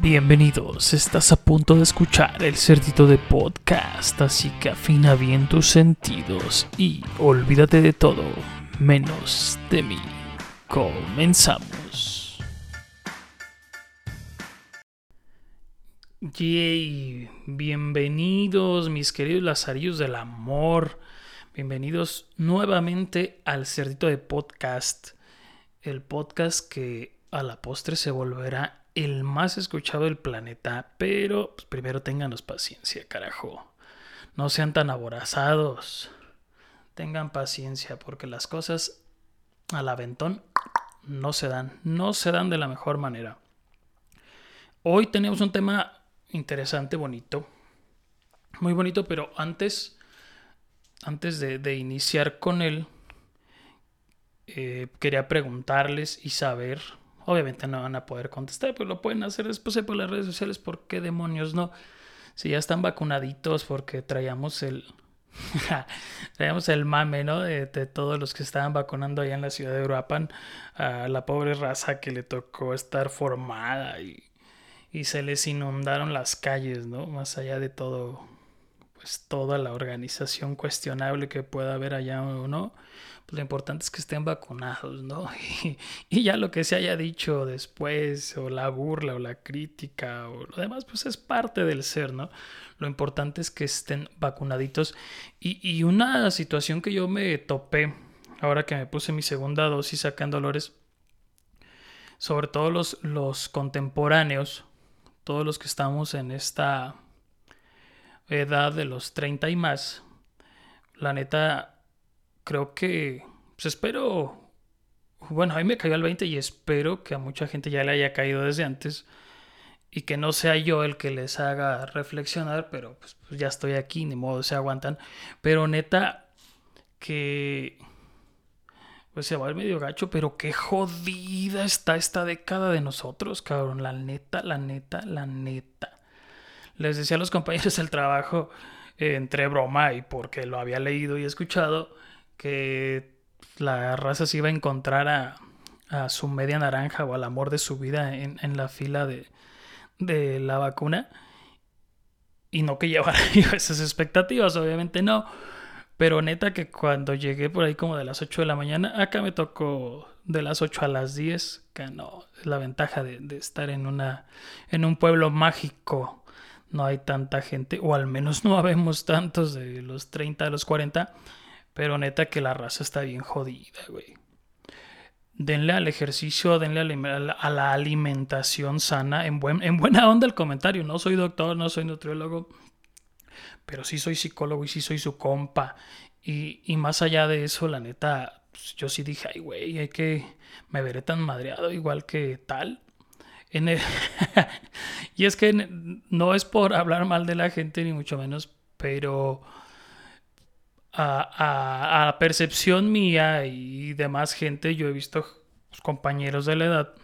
Bienvenidos, estás a punto de escuchar el cerdito de podcast, así que afina bien tus sentidos y olvídate de todo, menos de mí. Comenzamos. Yay, bienvenidos mis queridos lazarillos del amor, bienvenidos nuevamente al cerdito de podcast, el podcast que a la postre se volverá el más escuchado del planeta, pero pues, primero ténganos paciencia, carajo. No sean tan aborazados. Tengan paciencia porque las cosas al aventón no se dan, no se dan de la mejor manera. Hoy tenemos un tema interesante, bonito, muy bonito, pero antes, antes de, iniciar con él, eh, quería preguntarles y saber Obviamente no van a poder contestar, pero lo pueden hacer después por las redes sociales. ¿Por qué demonios no? Si ya están vacunaditos, porque traíamos el. traíamos el mame, ¿no? De, todos los que estaban vacunando allá en la ciudad de Uruapan. A la pobre raza que le tocó estar formada y, y se les inundaron las calles, ¿no? Más allá de todo. Pues toda la organización cuestionable que pueda haber allá o no pues lo importante es que estén vacunados, ¿no? Y, ya lo que se haya dicho después, o la burla, o la crítica, o lo demás, pues es parte del ser, ¿no? Lo importante es que estén vacunaditos. Y, una situación que yo me topé, ahora que me puse mi segunda dosis acá en Dolores, sobre todo los, los contemporáneos, todos los que estamos en esta edad de los 30 y más, la neta creo que, pues espero, bueno, a mí me cayó el 20 y espero que a mucha gente ya le haya caído desde antes y que no sea yo el que les haga reflexionar, pero pues, pues ya estoy aquí, ni modo, se aguantan. Pero neta, que pues se va el medio gacho, pero qué jodida está esta década de nosotros, cabrón. La neta, la neta, la neta. Les decía a los compañeros del trabajo, eh, entre broma y porque lo había leído y escuchado, que la raza se iba a encontrar a, su media naranja o al amor de su vida en, la fila de, de, la vacuna. Y no que llevara esas expectativas, obviamente no. Pero neta que cuando llegué por ahí como de las 8 de la mañana, acá me tocó de las 8 a las 10, que no, es la ventaja de, de estar en, una, en un pueblo mágico. No hay tanta gente, o al menos no habemos tantos de los 30 a los 40 pero neta que la raza está bien jodida, güey. Denle al ejercicio, denle a la alimentación sana. En, buen, en buena onda el comentario. No soy doctor, no soy nutriólogo. Pero sí soy psicólogo y sí soy su compa. Y, y más allá de eso, la neta, pues, yo sí dije, ay, güey, hay que. Me veré tan madreado igual que tal. Y es que no es por hablar mal de la gente, ni mucho menos, pero a, percepción mía y demás gente, yo he visto compañeros de la edad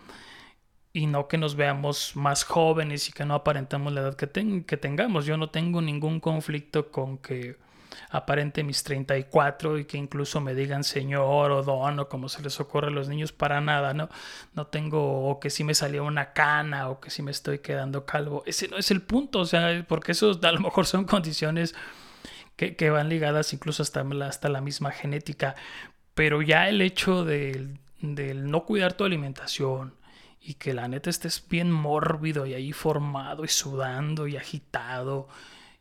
y no que nos veamos más jóvenes y que no aparentemos la edad que, que tengamos. Yo no tengo ningún conflicto con que aparente mis 34 y que incluso me digan señor o don o como se les ocurre a los niños para nada, ¿no? No tengo o que si me salió una cana o que si me estoy quedando calvo. Ese no es el punto, o sea, porque eso a lo mejor son condiciones que, van ligadas incluso hasta la, hasta la misma genética. Pero ya el hecho del, no cuidar tu alimentación y que la neta estés bien mórbido y ahí formado y sudando y agitado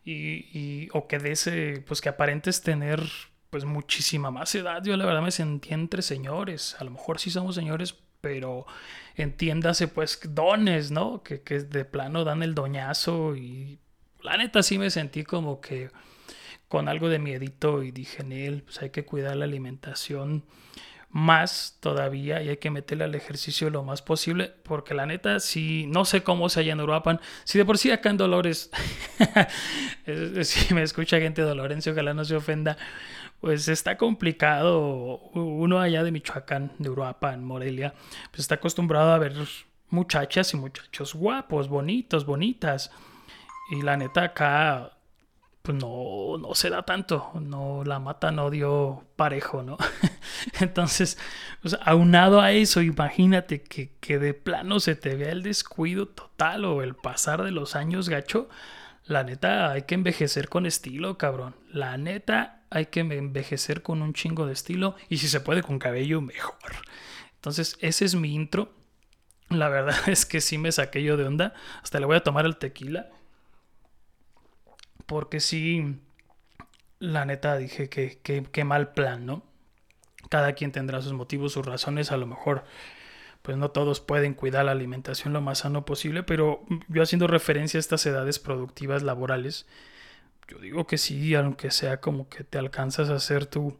y, o que de ese, pues que aparentes tener pues muchísima más edad. Yo la verdad me sentí entre señores. A lo mejor sí somos señores, pero entiéndase pues dones, ¿no? Que, que de plano dan el doñazo y la neta sí me sentí como que con algo de miedito y dije en él, pues hay que cuidar la alimentación más todavía y hay que meterle al ejercicio lo más posible porque la neta si no sé cómo se halla en Uruapan. Si de por sí acá en Dolores si me escucha gente de Dolores ojalá no se ofenda pues está complicado. Uno allá de Michoacán de Uruapan Morelia pues está acostumbrado a ver muchachas y muchachos guapos bonitos bonitas. Y la neta acá pues no, no se da tanto, no, la mata no dio parejo, ¿no? Entonces, aunado a eso, imagínate que, que de plano se te vea el descuido total o el pasar de los años gacho. La neta, hay que envejecer con estilo, cabrón. La neta, hay que envejecer con un chingo de estilo y si se puede con cabello, mejor. Entonces, ese es mi intro. La verdad es que sí me saqué yo de onda. Hasta le voy a tomar el tequila. Porque sí, la neta dije que, qué mal plan, ¿no? Cada quien tendrá sus motivos, sus razones, a lo mejor pues no todos pueden cuidar la alimentación lo más sano posible, pero yo haciendo referencia a estas edades productivas laborales, yo digo que sí, aunque sea como que te alcanzas a hacer tu,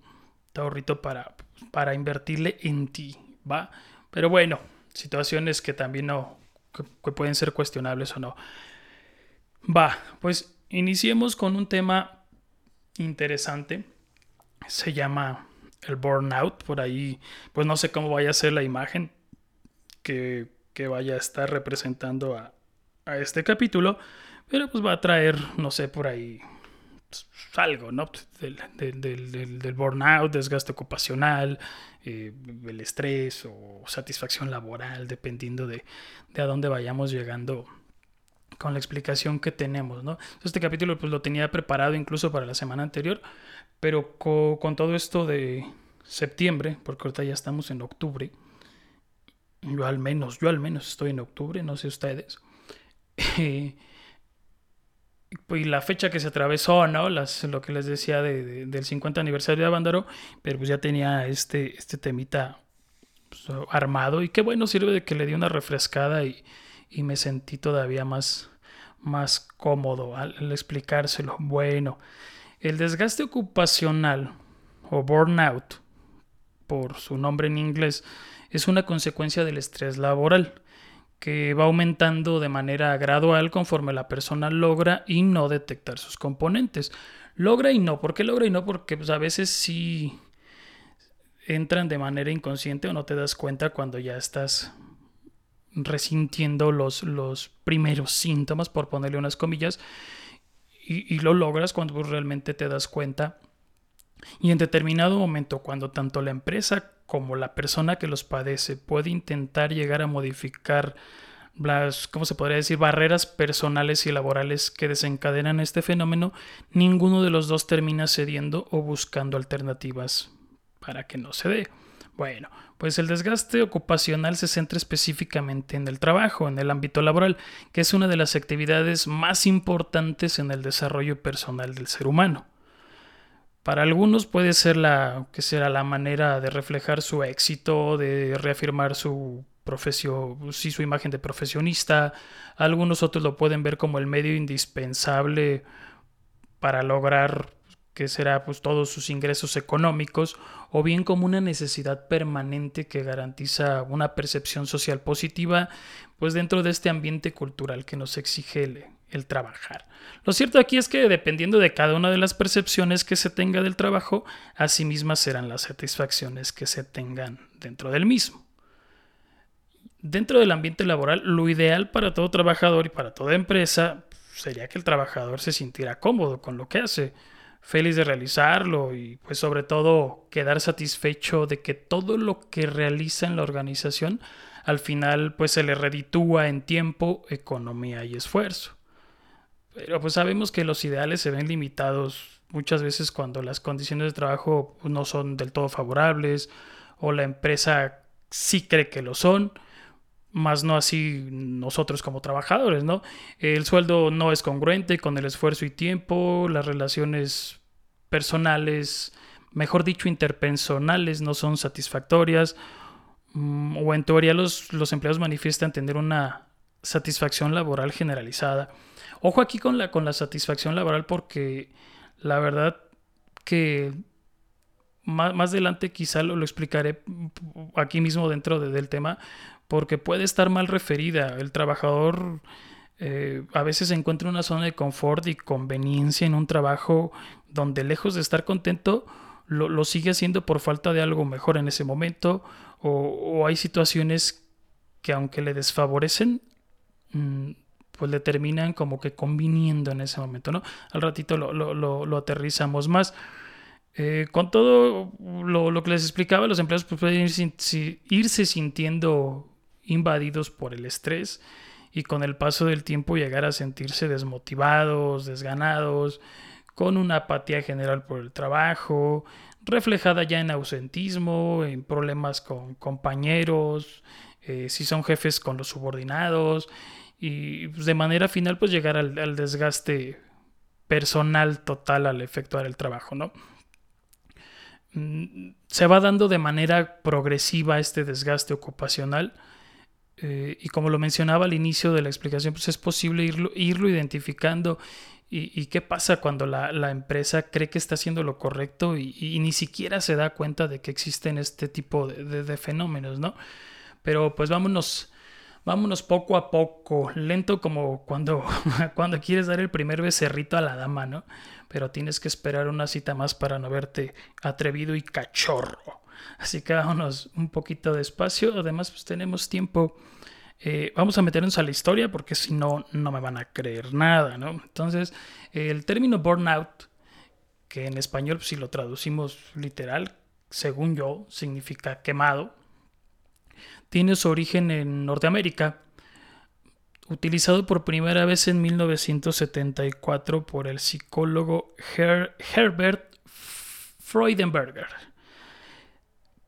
ahorrito para, para invertirle en ti, ¿va? Pero bueno, situaciones que también no, que pueden ser cuestionables o no. Va, pues Iniciemos con un tema interesante. Se llama el burnout. Por ahí, pues no sé cómo vaya a ser la imagen que, vaya a estar representando a, este capítulo. Pero pues va a traer, no sé, por ahí pues, algo, ¿no? Del, del, burnout, desgaste ocupacional, eh, el estrés o satisfacción laboral, dependiendo de, de a dónde vayamos llegando con la explicación que tenemos, ¿no? Este capítulo pues lo tenía preparado incluso para la semana anterior, pero con, todo esto de septiembre, porque ahorita ya estamos en octubre, yo al menos, yo al menos estoy en octubre, no sé ustedes, y la fecha que se atravesó, ¿no? Lo que les decía del 50 aniversario de Avándaro, pero pues ya tenía este, este temita pues, armado y qué bueno sirve de que le di una refrescada y y me sentí todavía más, más cómodo al, explicárselo. Bueno, el desgaste ocupacional o burnout, por su nombre en inglés, es una consecuencia del estrés laboral que va aumentando de manera gradual conforme la persona logra y no detectar sus componentes. Logra y no, ¿por qué logra y no? Porque pues, a veces sí entran de manera inconsciente o no te das cuenta cuando ya estás resintiendo los, los primeros síntomas, por ponerle unas comillas, y, lo logras cuando realmente te das cuenta. Y en determinado momento, cuando tanto la empresa como la persona que los padece puede intentar llegar a modificar las, ¿cómo se podría decir?, barreras personales y laborales que desencadenan este fenómeno, ninguno de los dos termina cediendo o buscando alternativas para que no se dé. Bueno, pues el desgaste ocupacional se centra específicamente en el trabajo, en el ámbito laboral, que es una de las actividades más importantes en el desarrollo personal del ser humano. Para algunos puede ser la que será la manera de reflejar su éxito, de reafirmar su profesión, sí, su imagen de profesionista. Algunos otros lo pueden ver como el medio indispensable para lograr que será pues todos sus ingresos económicos, o bien como una necesidad permanente que garantiza una percepción social positiva, pues dentro de este ambiente cultural que nos exige el, el trabajar. Lo cierto aquí es que dependiendo de cada una de las percepciones que se tenga del trabajo, así mismas serán las satisfacciones que se tengan dentro del mismo. Dentro del ambiente laboral, lo ideal para todo trabajador y para toda empresa sería que el trabajador se sintiera cómodo con lo que hace, feliz de realizarlo y pues sobre todo quedar satisfecho de que todo lo que realiza en la organización al final pues se le reditúa en tiempo, economía y esfuerzo. Pero pues sabemos que los ideales se ven limitados muchas veces cuando las condiciones de trabajo pues, no son del todo favorables o la empresa sí cree que lo son, más no así nosotros como trabajadores, ¿no? El sueldo no es congruente con el esfuerzo y tiempo, las relaciones personales, mejor dicho, interpersonales no son satisfactorias, mm, o en teoría los, los empleados manifiestan tener una satisfacción laboral generalizada. Ojo aquí con la, con la satisfacción laboral porque la verdad que más, adelante quizá lo, lo, explicaré aquí mismo dentro del tema, porque puede estar mal referida. El trabajador eh, a veces encuentra una zona de confort y conveniencia en un trabajo donde lejos de estar contento, lo, sigue haciendo por falta de algo mejor en ese momento, o, hay situaciones que aunque le desfavorecen, mm, pues le terminan como que conviniendo en ese momento, ¿no? Al ratito lo, lo, aterrizamos más. Eh, con todo lo, que les explicaba, los empleados pueden irse sintiendo invadidos por el estrés y con el paso del tiempo llegar a sentirse desmotivados, desganados, con una apatía general por el trabajo, reflejada ya en ausentismo, en problemas con compañeros, eh, si son jefes con los subordinados y pues, de manera final pues llegar al, desgaste personal total al efectuar el trabajo, ¿no? Mm, se va dando de manera progresiva este desgaste ocupacional eh, y como lo mencionaba al inicio de la explicación, pues es posible irlo, irlo identificando y, qué pasa cuando la, empresa cree que está haciendo lo correcto y, ni siquiera se da cuenta de que existen este tipo de, de fenómenos, ¿no? Pero pues vámonos, vámonos poco a poco, lento como cuando, cuando quieres dar el primer becerrito a la dama, ¿no? Pero tienes que esperar una cita más para no verte atrevido y cachorro. Así que vámonos un poquito despacio. Además, pues tenemos tiempo. Eh, vamos a meternos a la historia porque si no, no me van a creer nada, ¿no? Entonces, el término burnout, que en español, pues, si lo traducimos literal, según yo, significa quemado tiene su origen en Norteamérica, utilizado por primera vez en 1974 por el psicólogo Herbert Freudenberger,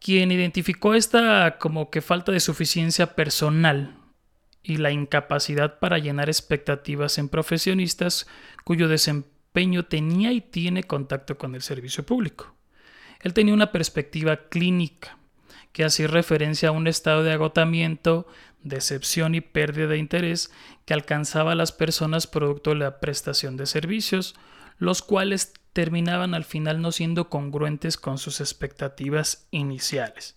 quien identificó esta como que falta de suficiencia personal y la incapacidad para llenar expectativas en profesionistas cuyo desempeño tenía y tiene contacto con el servicio público. Él tenía una perspectiva clínica que hacía referencia a un estado de agotamiento, decepción y pérdida de interés que alcanzaba a las personas producto de la prestación de servicios, los cuales terminaban al final no siendo congruentes con sus expectativas iniciales.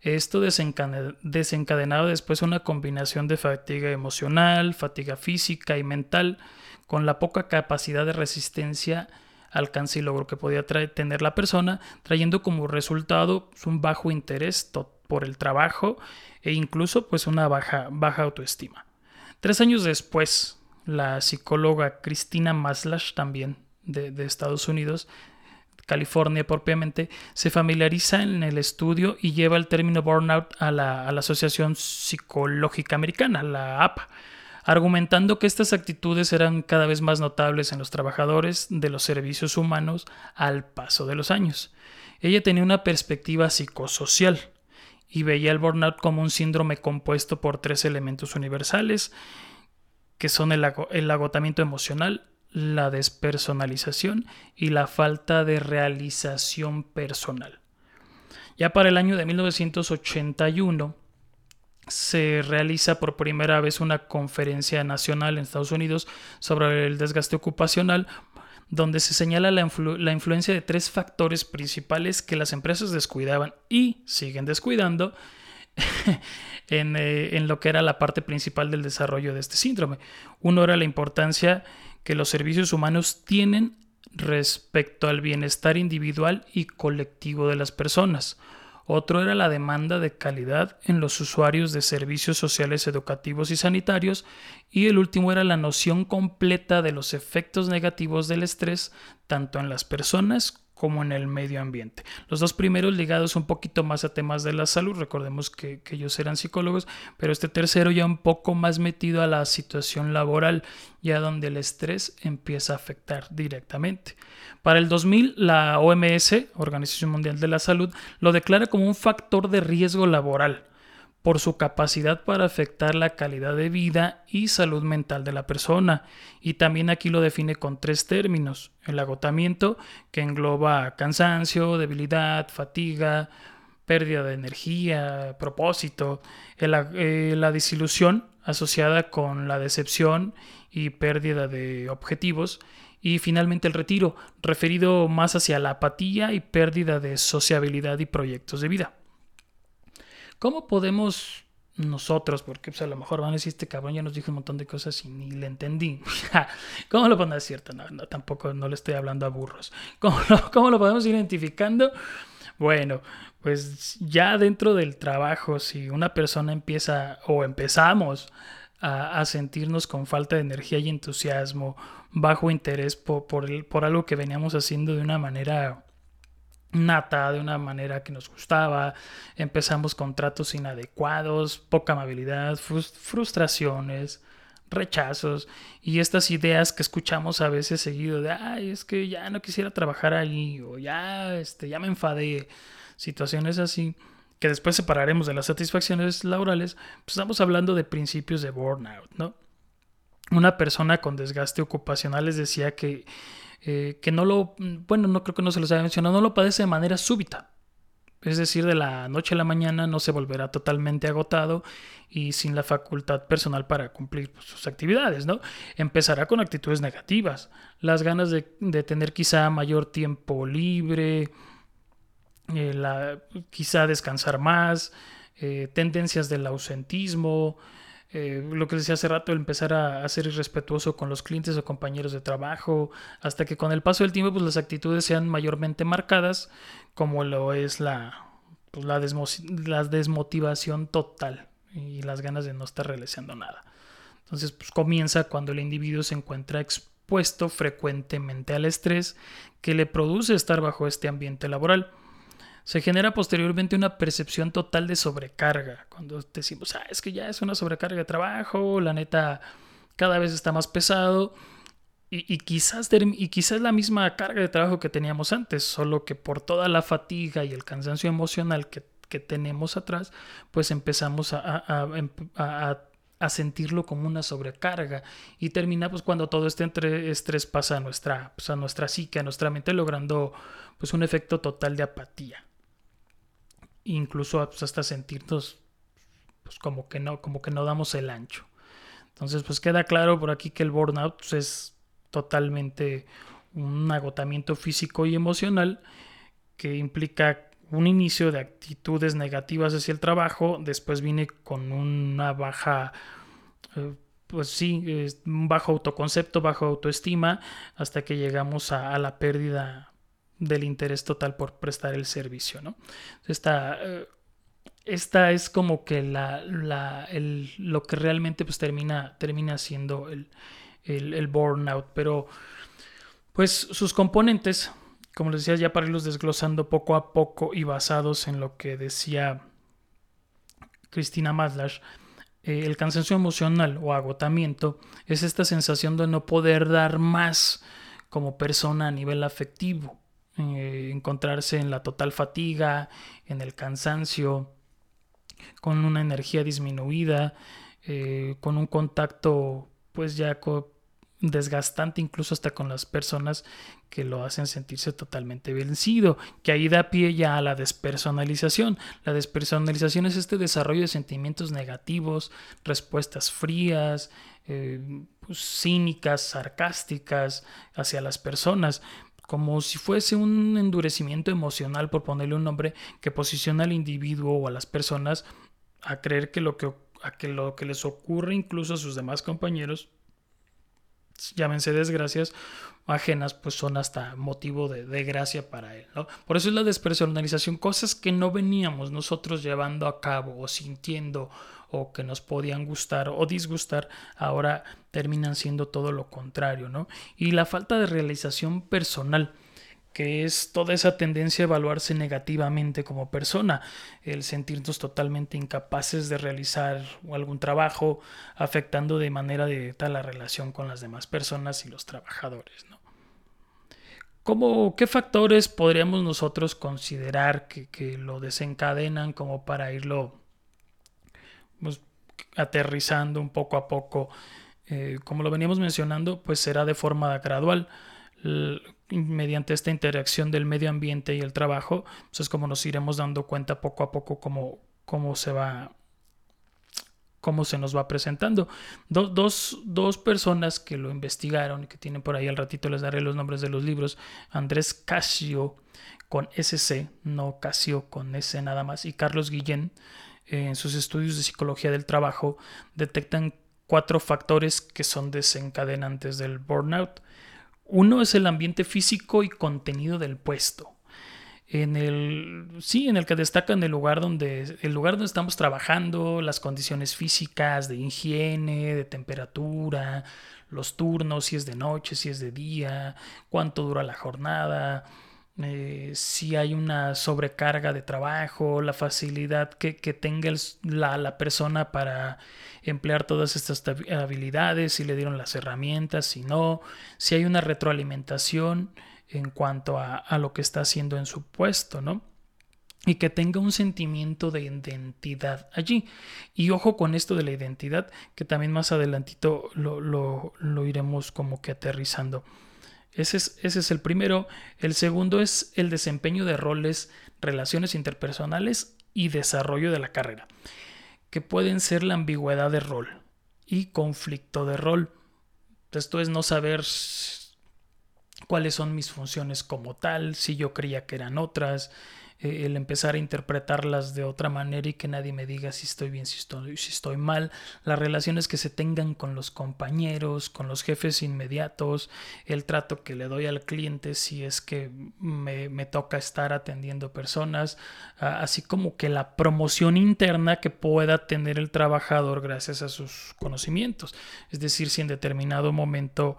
Esto desencadenaba después una combinación de fatiga emocional, fatiga física y mental, con la poca capacidad de resistencia alcance y logro que podía tener la persona, trayendo como resultado un bajo interés por el trabajo e incluso pues una baja, baja autoestima. Tres años después, la psicóloga Cristina Maslach, también de, Estados Unidos, California propiamente, se familiariza en el estudio y lleva el término burnout a la, a la Asociación Psicológica Americana, la APA argumentando que estas actitudes eran cada vez más notables en los trabajadores de los servicios humanos al paso de los años. Ella tenía una perspectiva psicosocial y veía el burnout como un síndrome compuesto por tres elementos universales, que son el, el agotamiento emocional, la despersonalización y la falta de realización personal. Ya para el año de 1981, se realiza por primera vez una conferencia nacional en Estados Unidos sobre el desgaste ocupacional, donde se señala la, influencia de tres factores principales que las empresas descuidaban y siguen descuidando eh, en, lo que era la parte principal del desarrollo de este síndrome. Uno era la importancia que los servicios humanos tienen respecto al bienestar individual y colectivo de las personas. Otro era la demanda de calidad en los usuarios de servicios sociales educativos y sanitarios. Y el último era la noción completa de los efectos negativos del estrés tanto en las personas como en el medio ambiente. Los dos primeros ligados un poquito más a temas de la salud, recordemos que, ellos eran psicólogos, pero este tercero ya un poco más metido a la situación laboral, ya donde el estrés empieza a afectar directamente. Para el 2000, la OMS, Organización Mundial de la Salud, lo declara como un factor de riesgo laboral por su capacidad para afectar la calidad de vida y salud mental de la persona. Y también aquí lo define con tres términos. El agotamiento, que engloba cansancio, debilidad, fatiga, pérdida de energía, propósito. Eh, la desilusión, asociada con la decepción y pérdida de objetivos. Y finalmente el retiro, referido más hacia la apatía y pérdida de sociabilidad y proyectos de vida. ¿Cómo podemos nosotros, porque pues, a lo mejor van a decir, este cabrón ya nos dijo un montón de cosas y ni le entendí. ¿Cómo lo podemos cierto? No, no, tampoco no le estoy hablando a burros. ¿Cómo lo, ¿Cómo lo podemos identificando? Bueno, pues ya dentro del trabajo, si una persona empieza o empezamos a, sentirnos con falta de energía y entusiasmo, bajo interés por, por, algo que veníamos haciendo de una manera nata, de una manera que nos gustaba, empezamos con tratos inadecuados, poca amabilidad, frustraciones, rechazos y estas ideas que escuchamos a veces seguido de, ay, es que ya no quisiera trabajar ahí o ya, este, ya me enfadé, situaciones así que después separaremos de las satisfacciones laborales, pues estamos hablando de principios de burnout, ¿no? Una persona con desgaste ocupacional les decía que, eh, que no lo, bueno, no creo que no se los haya mencionado, no lo padece de manera súbita. Es decir, de la noche a la mañana no se volverá totalmente agotado y sin la facultad personal para cumplir pues, sus actividades, ¿no? Empezará con actitudes negativas, las ganas de, de tener quizá mayor tiempo libre, eh, la, quizá descansar más, eh, tendencias del ausentismo, eh, lo que decía hace rato, empezar a, ser irrespetuoso con los clientes o compañeros de trabajo, hasta que con el paso del tiempo pues, las actitudes sean mayormente marcadas, como lo es la, pues, la, desmotivación total y las ganas de no estar realizando nada. Entonces, pues comienza cuando el individuo se encuentra expuesto frecuentemente al estrés que le produce estar bajo este ambiente laboral se genera posteriormente una percepción total de sobrecarga. Cuando decimos, ah, es que ya es una sobrecarga de trabajo, la neta cada vez está más pesado. Y, quizás, y quizás la misma carga de trabajo que teníamos antes, solo que por toda la fatiga y el cansancio emocional que, tenemos atrás, pues empezamos em, a, a, sentirlo como una sobrecarga y termina pues cuando todo este estrés pasa a nuestra, pues, a nuestra psique, a nuestra mente, logrando pues un efecto total de apatía incluso pues, hasta sentirnos pues como que no, como que no damos el ancho. Entonces, pues queda claro por aquí que el burnout pues, es totalmente un agotamiento físico y emocional que implica un inicio de actitudes negativas hacia el trabajo, después viene con una baja, eh, pues sí, un bajo autoconcepto, bajo autoestima, hasta que llegamos a la pérdida del interés total por prestar el servicio, ¿no? Esta, eh, esta es como que la, lo que realmente pues termina, termina siendo el, el, burnout, pero pues sus componentes, como les decía, ya para irlos desglosando poco a poco y basados en lo que decía Cristina Madlash, eh, el cansancio emocional o agotamiento es esta sensación de no poder dar más como persona a nivel afectivo eh, encontrarse en la total fatiga, en el cansancio, con una energía disminuida, eh, con un contacto pues ya desgastante incluso hasta con las personas que lo hacen sentirse totalmente vencido, que ahí da pie ya a la despersonalización. La despersonalización es este desarrollo de sentimientos negativos, respuestas frías, eh, pues, cínicas, sarcásticas hacia las personas, como si fuese un endurecimiento emocional, por ponerle un nombre, que posiciona al individuo o a las personas a creer que lo que, a que, lo que les ocurre incluso a sus demás compañeros, llámense desgracias ajenas, pues son hasta motivo de, de gracia para él. ¿no? Por eso es la despersonalización, cosas que no veníamos nosotros llevando a cabo o sintiendo o que nos podían gustar o disgustar, ahora terminan siendo todo lo contrario, ¿no? Y la falta de realización personal que es toda esa tendencia a evaluarse negativamente como persona, el sentirnos totalmente incapaces de realizar algún trabajo, afectando de manera directa la relación con las demás personas y los trabajadores. ¿no? ¿Cómo, ¿Qué factores podríamos nosotros considerar que, que lo desencadenan como para irlo pues, aterrizando un poco a poco. Eh, como lo veníamos mencionando, pues será de forma gradual. mediante esta interacción del medio ambiente y el trabajo, pues es como nos iremos dando cuenta poco a poco cómo, cómo se va cómo se nos va presentando. dos, dos, personas que lo investigaron y que tienen por ahí al ratito les daré los nombres de los libros. Andrés Casio con SC, no Casio con S nada más, y Carlos Guillén en sus estudios de psicología del trabajo detectan cuatro factores que son desencadenantes del burnout. Uno es el ambiente físico y contenido del puesto. en el sí, en el que destacan el lugar donde el lugar donde estamos trabajando, las condiciones físicas de higiene, de temperatura, los turnos, si es de noche, si es de día, cuánto dura la jornada, eh, si hay una sobrecarga de trabajo, la facilidad que, tenga la, la, persona para emplear todas estas habilidades, si le dieron las herramientas, si no, si hay una retroalimentación en cuanto a, a lo que está haciendo en su puesto, ¿no? y que tenga un sentimiento de identidad allí. Y ojo con esto de la identidad, que también más adelantito lo, lo, lo iremos como que aterrizando. Ese es, ese es, el primero. El segundo es el desempeño de roles, relaciones interpersonales y desarrollo de la carrera, que pueden ser la ambigüedad de rol y conflicto de rol. Esto es no saber cuáles son mis funciones como tal, si yo creía que eran otras, eh, el empezar a interpretarlas de otra manera y que nadie me diga si estoy bien, si estoy, si estoy mal, las relaciones que se tengan con los compañeros, con los jefes inmediatos, el trato que le doy al cliente si es que me, me toca estar atendiendo personas, así como que la promoción interna que pueda tener el trabajador gracias a sus conocimientos. Es decir, si en determinado momento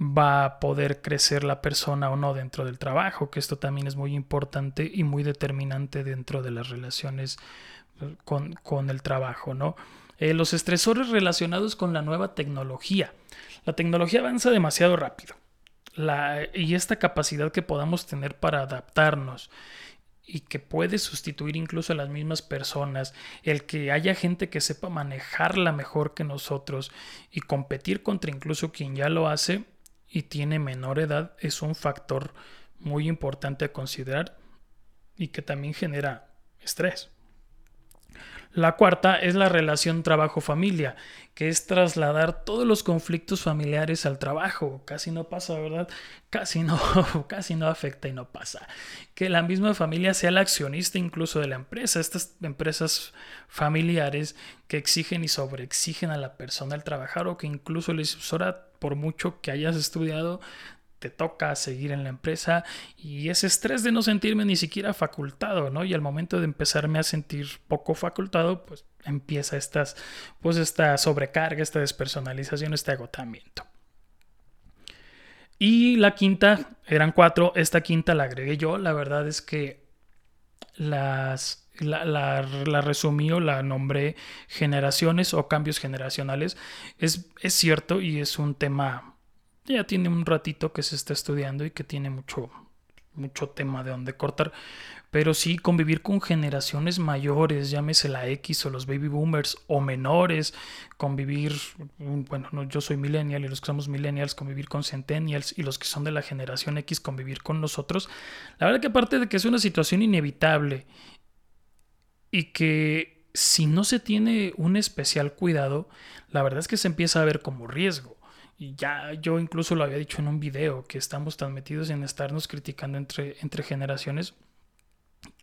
va a poder crecer la persona o no dentro del trabajo, que esto también es muy importante y muy determinante dentro de las relaciones eh, con, el trabajo, ¿no? Eh, los estresores relacionados con la nueva tecnología. La tecnología avanza demasiado rápido. y esta capacidad que podamos tener para adaptarnos y que puede sustituir incluso a las mismas personas, el que haya gente que sepa manejarla mejor que nosotros y competir contra incluso quien ya lo hace, y tiene menor edad es un factor muy importante a considerar y que también genera estrés. La cuarta es la relación trabajo-familia, que es trasladar todos los conflictos familiares al trabajo. Casi no pasa, ¿verdad? Casi no, casi no afecta y no pasa. Que la misma familia sea la accionista incluso de la empresa. Estas empresas familiares que exigen y sobreexigen a la persona al trabajar o que incluso les usora por mucho que hayas estudiado, te toca seguir en la empresa y ese estrés de no sentirme ni siquiera facultado, ¿no? Y al momento de empezarme a sentir poco facultado, pues empieza estas, pues esta sobrecarga, esta despersonalización, este agotamiento. Y la quinta, eran cuatro, esta quinta la agregué yo, la verdad es que las, la, la, resumí o la nombré generaciones o cambios generacionales. Es, es cierto y es un tema, ya tiene un ratito que se está estudiando y que tiene mucho, mucho tema de donde cortar. Pero sí, convivir con generaciones mayores, llámese la X o los baby boomers o menores, convivir, bueno, no, yo soy millennial y los que somos millennials, convivir con centennials y los que son de la generación X, convivir con nosotros. La verdad que aparte de que es una situación inevitable y que si no se tiene un especial cuidado, la verdad es que se empieza a ver como riesgo. Y ya yo incluso lo había dicho en un video, que estamos tan metidos en estarnos criticando entre, entre generaciones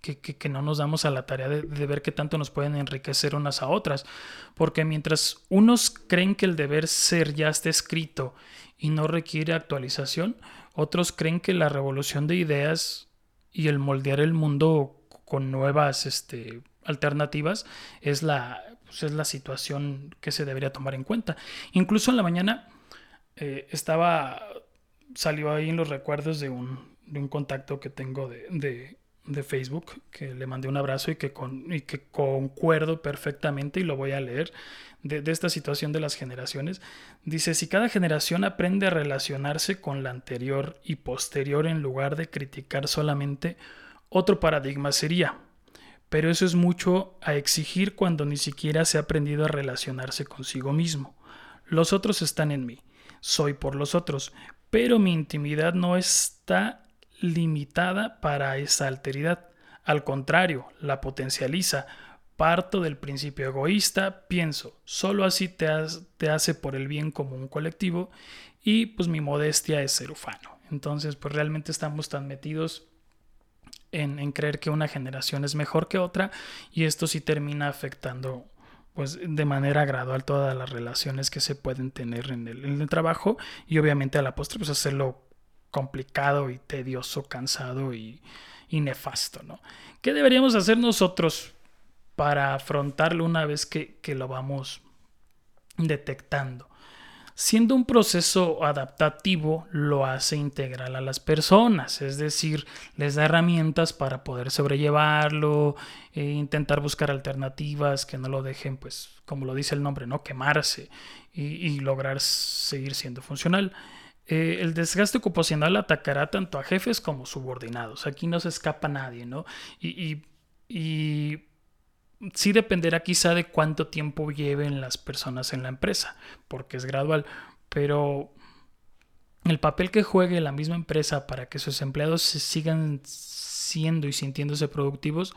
que, no nos damos a la tarea de, ver qué tanto nos pueden enriquecer unas a otras. Porque mientras unos creen que el deber ser ya está escrito y no requiere actualización, otros creen que la revolución de ideas y el moldear el mundo con nuevas este, alternativas es la, pues, es la situación que se debería tomar en cuenta. Incluso en la mañana eh, estaba, salió ahí en los recuerdos de un, de un contacto que tengo de de Facebook, que le mandé un abrazo y que, con, y que concuerdo perfectamente y lo voy a leer, de, de, esta situación de las generaciones. Dice, si cada generación aprende a relacionarse con la anterior y posterior en lugar de criticar solamente, otro paradigma sería. Pero eso es mucho a exigir cuando ni siquiera se ha aprendido a relacionarse consigo mismo. Los otros están en mí, soy por los otros, pero mi intimidad no está limitada para esa alteridad. Al contrario, la potencializa. Parto del principio egoísta, pienso, solo así te, hace por el bien como un colectivo y pues mi modestia es ser ufano. Entonces, pues realmente estamos tan metidos en, creer que una generación es mejor que otra y esto sí termina afectando pues de manera gradual todas las relaciones que se pueden tener en el, trabajo y obviamente a la postre pues hacerlo complicado y tedioso, cansado y, nefasto, ¿no? ¿Qué deberíamos hacer nosotros para afrontarlo una vez que, que lo vamos detectando? Siendo un proceso adaptativo, lo hace integral a las personas, es decir, les da herramientas para poder sobrellevarlo, e intentar buscar alternativas que no lo dejen, pues, como lo dice el nombre, no quemarse y, lograr seguir siendo funcional. Eh, el desgaste ocupacional atacará tanto a jefes como subordinados. Aquí no se escapa nadie, ¿no? y, y sí dependerá quizá de cuánto tiempo lleven las personas en la empresa, porque es gradual, pero el papel que juegue la misma empresa para que sus empleados se sigan siendo y sintiéndose productivos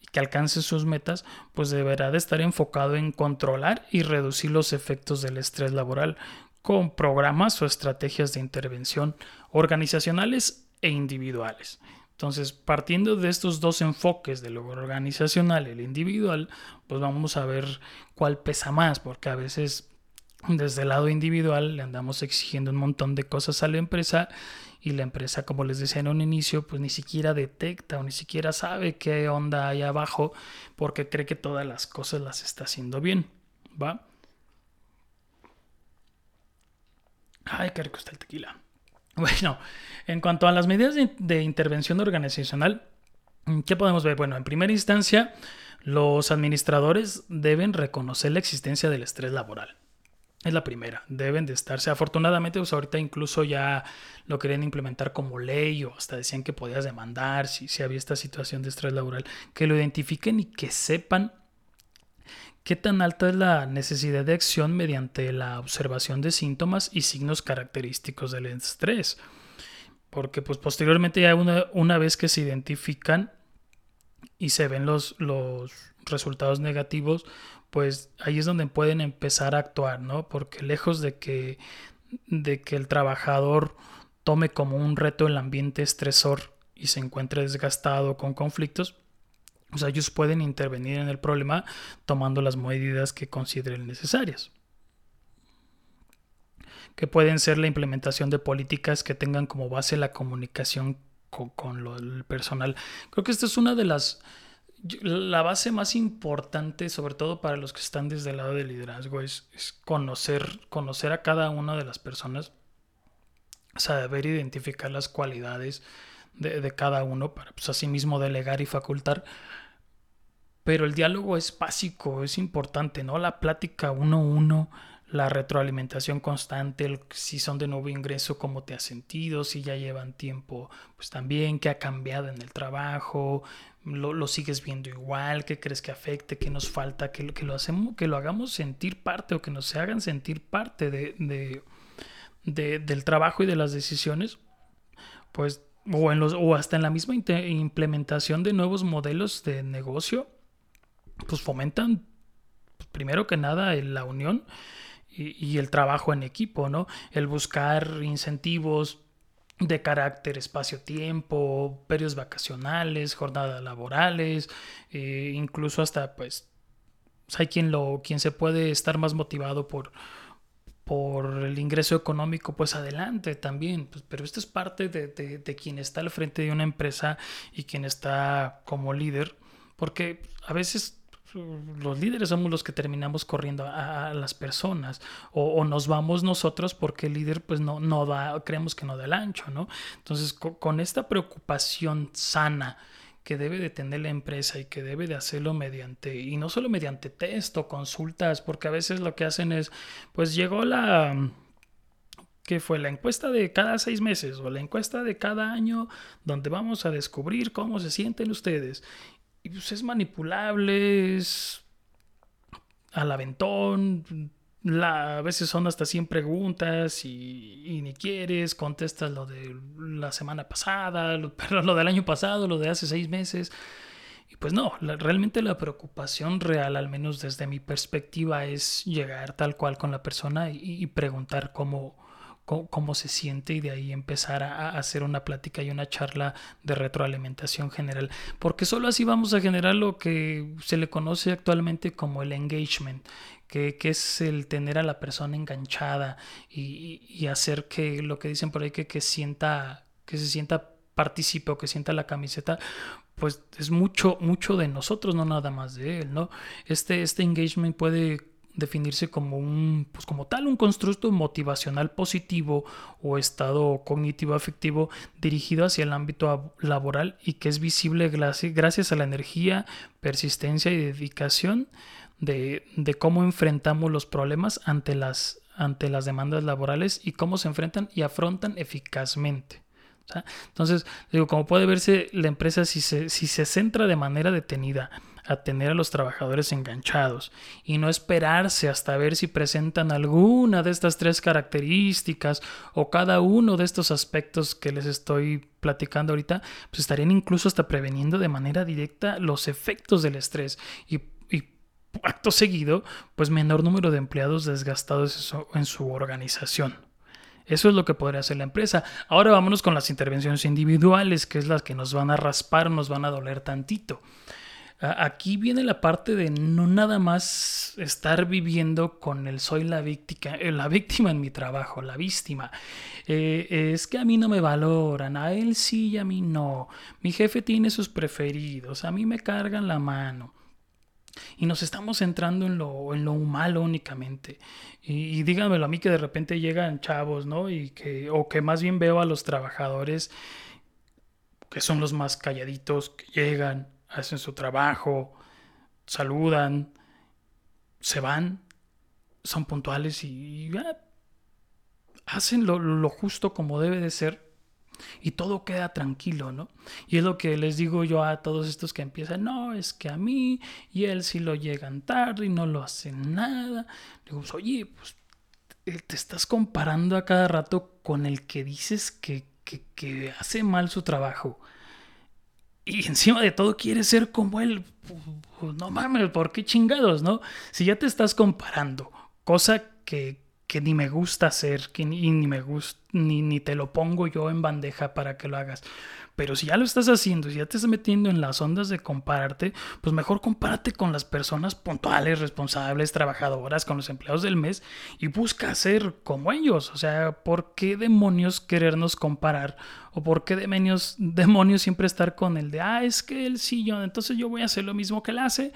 y que alcancen sus metas, pues deberá de estar enfocado en controlar y reducir los efectos del estrés laboral con programas o estrategias de intervención organizacionales e individuales. Entonces, partiendo de estos dos enfoques, de lo organizacional y el individual, pues vamos a ver cuál pesa más, porque a veces desde el lado individual le andamos exigiendo un montón de cosas a la empresa y la empresa, como les decía en un inicio, pues ni siquiera detecta o ni siquiera sabe qué onda hay abajo porque cree que todas las cosas las está haciendo bien, ¿va? Ay, qué rico está el tequila. Bueno, en cuanto a las medidas de, intervención organizacional, ¿qué podemos ver? Bueno, en primera instancia, los administradores deben reconocer la existencia del estrés laboral. Es la primera, deben de estarse. Afortunadamente, pues ahorita incluso ya lo querían implementar como ley o hasta decían que podías demandar si, si había esta situación de estrés laboral, que lo identifiquen y que sepan ¿Qué tan alta es la necesidad de acción mediante la observación de síntomas y signos característicos del estrés? Porque pues posteriormente ya una, una vez que se identifican y se ven los, los resultados negativos, pues ahí es donde pueden empezar a actuar, ¿no? Porque lejos de que, de que el trabajador tome como un reto el ambiente estresor y se encuentre desgastado con conflictos, o sea, ellos pueden intervenir en el problema tomando las medidas que consideren necesarias. Que pueden ser la implementación de políticas que tengan como base la comunicación con, el personal. Creo que esta es una de las... La base más importante, sobre todo para los que están desde el lado del liderazgo, es, conocer, conocer a cada una de las personas, saber identificar las cualidades de, cada uno para pues, así mismo delegar y facultar pero el diálogo es básico, es importante, ¿no? La plática uno a uno, la retroalimentación constante, si son de nuevo ingreso, cómo te has sentido, si ya llevan tiempo, pues también, qué ha cambiado en el trabajo, lo, sigues viendo igual, qué crees que afecte, qué nos falta, que, que, lo, hacemos, que lo hagamos sentir parte o que nos hagan sentir parte de, del trabajo y de las decisiones, pues, o, en los, o hasta en la misma implementación de nuevos modelos de negocio pues fomentan pues, primero que nada la unión y, el trabajo en equipo, ¿no? El buscar incentivos de carácter espacio-tiempo, periodos vacacionales, jornadas laborales, eh, incluso hasta pues, pues hay quien lo, quien se puede estar más motivado por, por el ingreso económico, pues adelante también. Pues, pero esto es parte de, de, quien está al frente de una empresa y quien está como líder, porque a veces los líderes somos los que terminamos corriendo a, las personas o, nos vamos nosotros porque el líder pues no, no da, creemos que no da el ancho, ¿no? Entonces con, esta preocupación sana que debe de tener la empresa y que debe de hacerlo mediante, y no solo mediante texto, consultas, porque a veces lo que hacen es, pues llegó la, que fue la encuesta de cada seis meses o la encuesta de cada año donde vamos a descubrir cómo se sienten ustedes. Y pues es manipulable, es al aventón, la, a veces son hasta 100 preguntas y, ni quieres, contestas lo de la semana pasada, lo, del año pasado, lo de hace seis meses. Y pues no, realmente la preocupación real, al menos desde mi perspectiva, es llegar tal cual con la persona y, preguntar cómo, cómo, se siente y de ahí empezar a, hacer una plática y una charla de retroalimentación general. Porque solo así vamos a generar lo que se le conoce actualmente como el engagement, que, es el tener a la persona enganchada y, hacer que lo que dicen por ahí que, que sienta, que se sienta participe o que sienta la camiseta, pues es mucho, mucho de nosotros, no nada más de él, ¿no? Este, este engagement puede definirse como un, pues como tal, un constructo motivacional positivo o estado cognitivo afectivo dirigido hacia el ámbito laboral y que es visible gracias a la energía, persistencia y dedicación de, de cómo enfrentamos los problemas ante las, ante las demandas laborales y cómo se enfrentan y afrontan eficazmente. Entonces, digo, como puede verse, la empresa si se, si se centra de manera detenida a tener a los trabajadores enganchados y no esperarse hasta ver si presentan alguna de estas tres características o cada uno de estos aspectos que les estoy platicando ahorita, pues estarían incluso hasta preveniendo de manera directa los efectos del estrés y, y acto seguido, pues menor número de empleados desgastados en su organización. Eso es lo que podría hacer la empresa. Ahora vámonos con las intervenciones individuales, que es las que nos van a raspar, nos van a doler tantito. Aquí viene la parte de no nada más estar viviendo con el soy la víctima, eh, la víctima en mi trabajo, la víctima. Eh, es que a mí no me valoran, a él sí y a mí no. Mi jefe tiene sus preferidos, a mí me cargan la mano. Y nos estamos centrando en lo, en lo malo únicamente. Y, díganmelo a mí que de repente llegan chavos, ¿no? Y que, o que más bien veo a los trabajadores que son los más calladitos, que llegan, hacen su trabajo, saludan, se van, son puntuales y, hacen lo, lo justo como debe de ser y todo queda tranquilo, ¿no? Y es lo que les digo yo a todos estos que empiezan, no, es que a mí y él sí lo llegan tarde y no lo hacen nada. Digo, oye, pues eh, te estás comparando a cada rato con el que dices que, que, que hace mal su trabajo. Y encima de todo quieres ser como él. Pues, no mames, ¿por qué chingados, no? Si ya te estás comparando, cosa que, que ni me gusta hacer, que ni, ni me gusta, ni, ni te lo pongo yo en bandeja para que lo hagas. Pero si ya lo estás haciendo, si ya te estás metiendo en las ondas de compararte, pues mejor compárate con las personas puntuales, responsables, trabajadoras, con los empleados del mes y busca ser como ellos. O sea, ¿por qué demonios querernos comparar? ¿O por qué demonios, demonios siempre estar con el de, ah, es que él sí, yo, entonces yo voy a hacer lo mismo que él hace?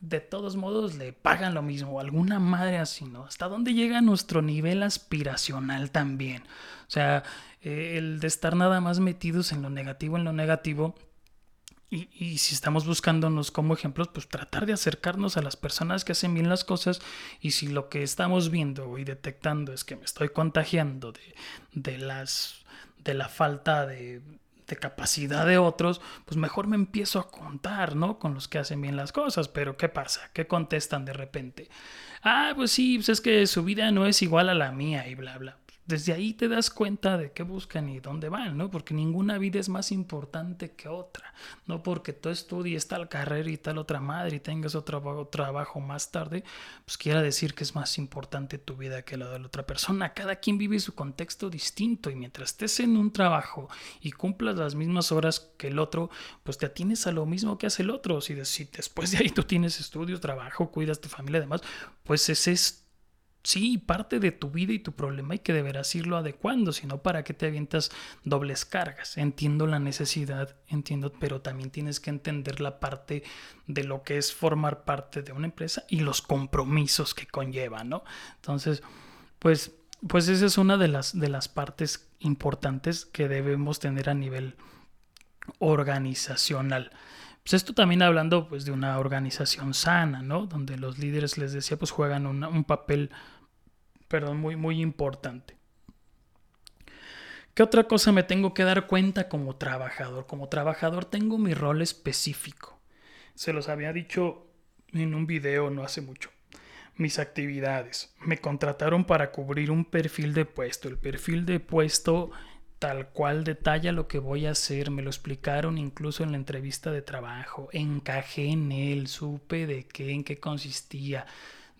De todos modos le pagan lo mismo, alguna madre así, ¿no? ¿Hasta dónde llega nuestro nivel aspiracional también? O sea, eh, el de estar nada más metidos en lo negativo, en lo negativo, y, y, si estamos buscándonos como ejemplos, pues tratar de acercarnos a las personas que hacen bien las cosas y si lo que estamos viendo y detectando es que me estoy contagiando de, de las de la falta de, de capacidad de otros, pues mejor me empiezo a contar, ¿no? Con los que hacen bien las cosas. Pero ¿qué pasa? ¿Qué contestan de repente? Ah, pues sí, pues es que su vida no es igual a la mía y bla, bla desde ahí te das cuenta de qué buscan y dónde van, ¿no? Porque ninguna vida es más importante que otra. No porque tú estudies tal carrera y tal otra madre y tengas otro trabajo más tarde, pues quiera decir que es más importante tu vida que la de la otra persona. Cada quien vive su contexto distinto y mientras estés en un trabajo y cumplas las mismas horas que el otro, pues te atienes a lo mismo que hace el otro. Si, si después de ahí tú tienes estudios, trabajo, cuidas tu familia, además, pues ese es sí, parte de tu vida y tu problema y que deberás irlo adecuando, sino para que te avientas dobles cargas. Entiendo la necesidad, entiendo, pero también tienes que entender la parte de lo que es formar parte de una empresa y los compromisos que conlleva, ¿no? Entonces, pues, pues esa es una de las, de las partes importantes que debemos tener a nivel organizacional. Pues esto también hablando pues de una organización sana, ¿no? Donde los líderes, les decía, pues juegan un papel perdón, muy, muy importante. ¿Qué otra cosa me tengo que dar cuenta como trabajador? Como trabajador tengo mi rol específico. Se los había dicho en un video no hace mucho. Mis actividades. Me contrataron para cubrir un perfil de puesto. El perfil de puesto tal cual detalla lo que voy a hacer. Me lo explicaron incluso en la entrevista de trabajo. Encajé en él, supe de qué, en qué consistía.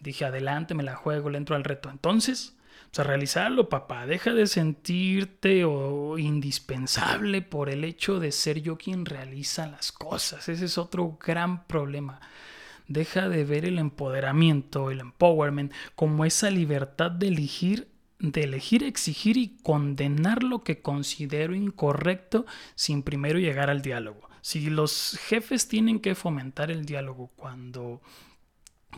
Dije, adelante, me la juego, le entro al reto. Entonces, O sea, realizarlo, papá. Deja de sentirte o indispensable por el hecho de ser yo quien realiza las cosas. Ese es otro gran problema. Deja de ver el empoderamiento, el empowerment, como esa libertad de elegir de elegir, exigir y condenar lo que considero incorrecto sin primero llegar al diálogo. Si los jefes tienen que fomentar el diálogo cuando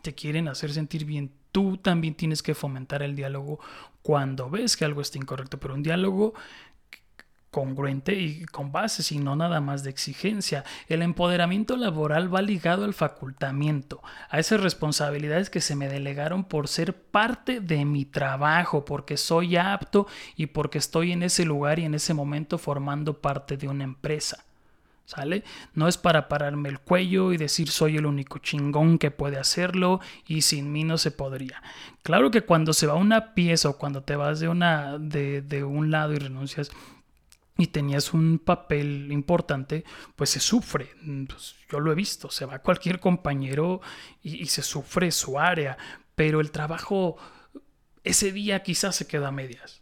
te quieren hacer sentir bien, tú también tienes que fomentar el diálogo cuando ves que algo está incorrecto, pero un diálogo congruente y con bases y no nada más de exigencia. El empoderamiento laboral va ligado al facultamiento, a esas responsabilidades que se me delegaron por ser parte de mi trabajo, porque soy apto y porque estoy en ese lugar y en ese momento formando parte de una empresa. ¿Sale? No es para pararme el cuello y decir soy el único chingón que puede hacerlo y sin mí no se podría. Claro que cuando se va una pieza o cuando te vas de, una, de, de un lado y renuncias, y tenías un papel importante, pues se sufre. Pues, yo lo he visto, se va cualquier compañero y, se sufre su área, pero el trabajo ese día quizás se queda a medias.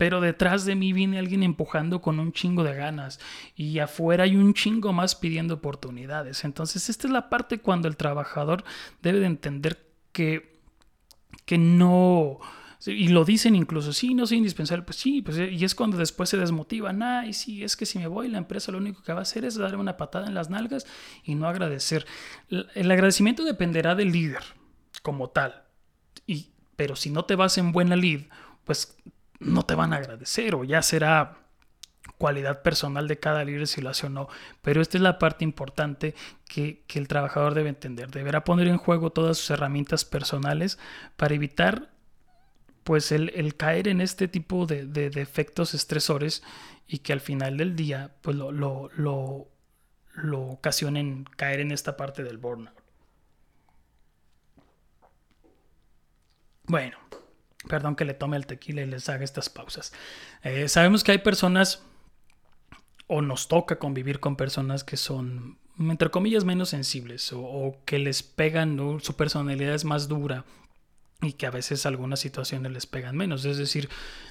Pero detrás de mí viene alguien empujando con un chingo de ganas y afuera hay un chingo más pidiendo oportunidades. Entonces esta es la parte cuando el trabajador debe de entender que, que no, y lo dicen incluso, sí, no soy indispensable, pues sí, pues, y es cuando después se desmotivan, ay, sí, es que si me voy, la empresa lo único que va a hacer es darme una patada en las nalgas y no agradecer. El agradecimiento dependerá del líder como tal, y, pero si no te vas en buena lead, pues no te van a agradecer o ya será cualidad personal de cada líder si lo hace o no. Pero esta es la parte importante que, que, el trabajador debe entender. Deberá poner en juego todas sus herramientas personales para evitar pues el, caer en este tipo de, de, efectos estresores y que al final del día pues lo, lo, lo, lo ocasionen caer en esta parte del burnout. Bueno, perdón que le tome el tequila y les haga estas pausas. Eh, sabemos que hay personas o nos toca convivir con personas que son, entre comillas, menos sensibles o, que les pegan, su personalidad es más dura y que a veces algunas situaciones les pegan menos, es decir,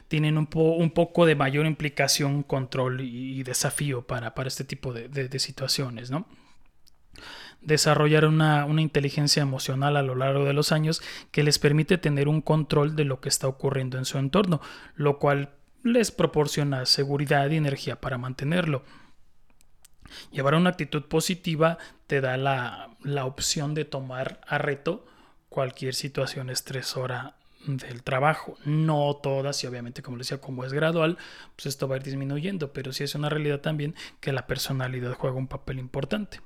tienen un, un poco de mayor implicación, control y, desafío para, para, este tipo de, de, situaciones, ¿no? Desarrollar una, una, inteligencia emocional a lo largo de los años que les permite tener un control de lo que está ocurriendo en su entorno, lo cual les proporciona seguridad y energía para mantenerlo. Llevar una actitud positiva te da la, la opción de tomar a reto cualquier situación estresora del trabajo. No todas, y obviamente, como les decía, como es gradual, pues esto va a ir disminuyendo, pero sí es una realidad también que la personalidad juega un papel importante.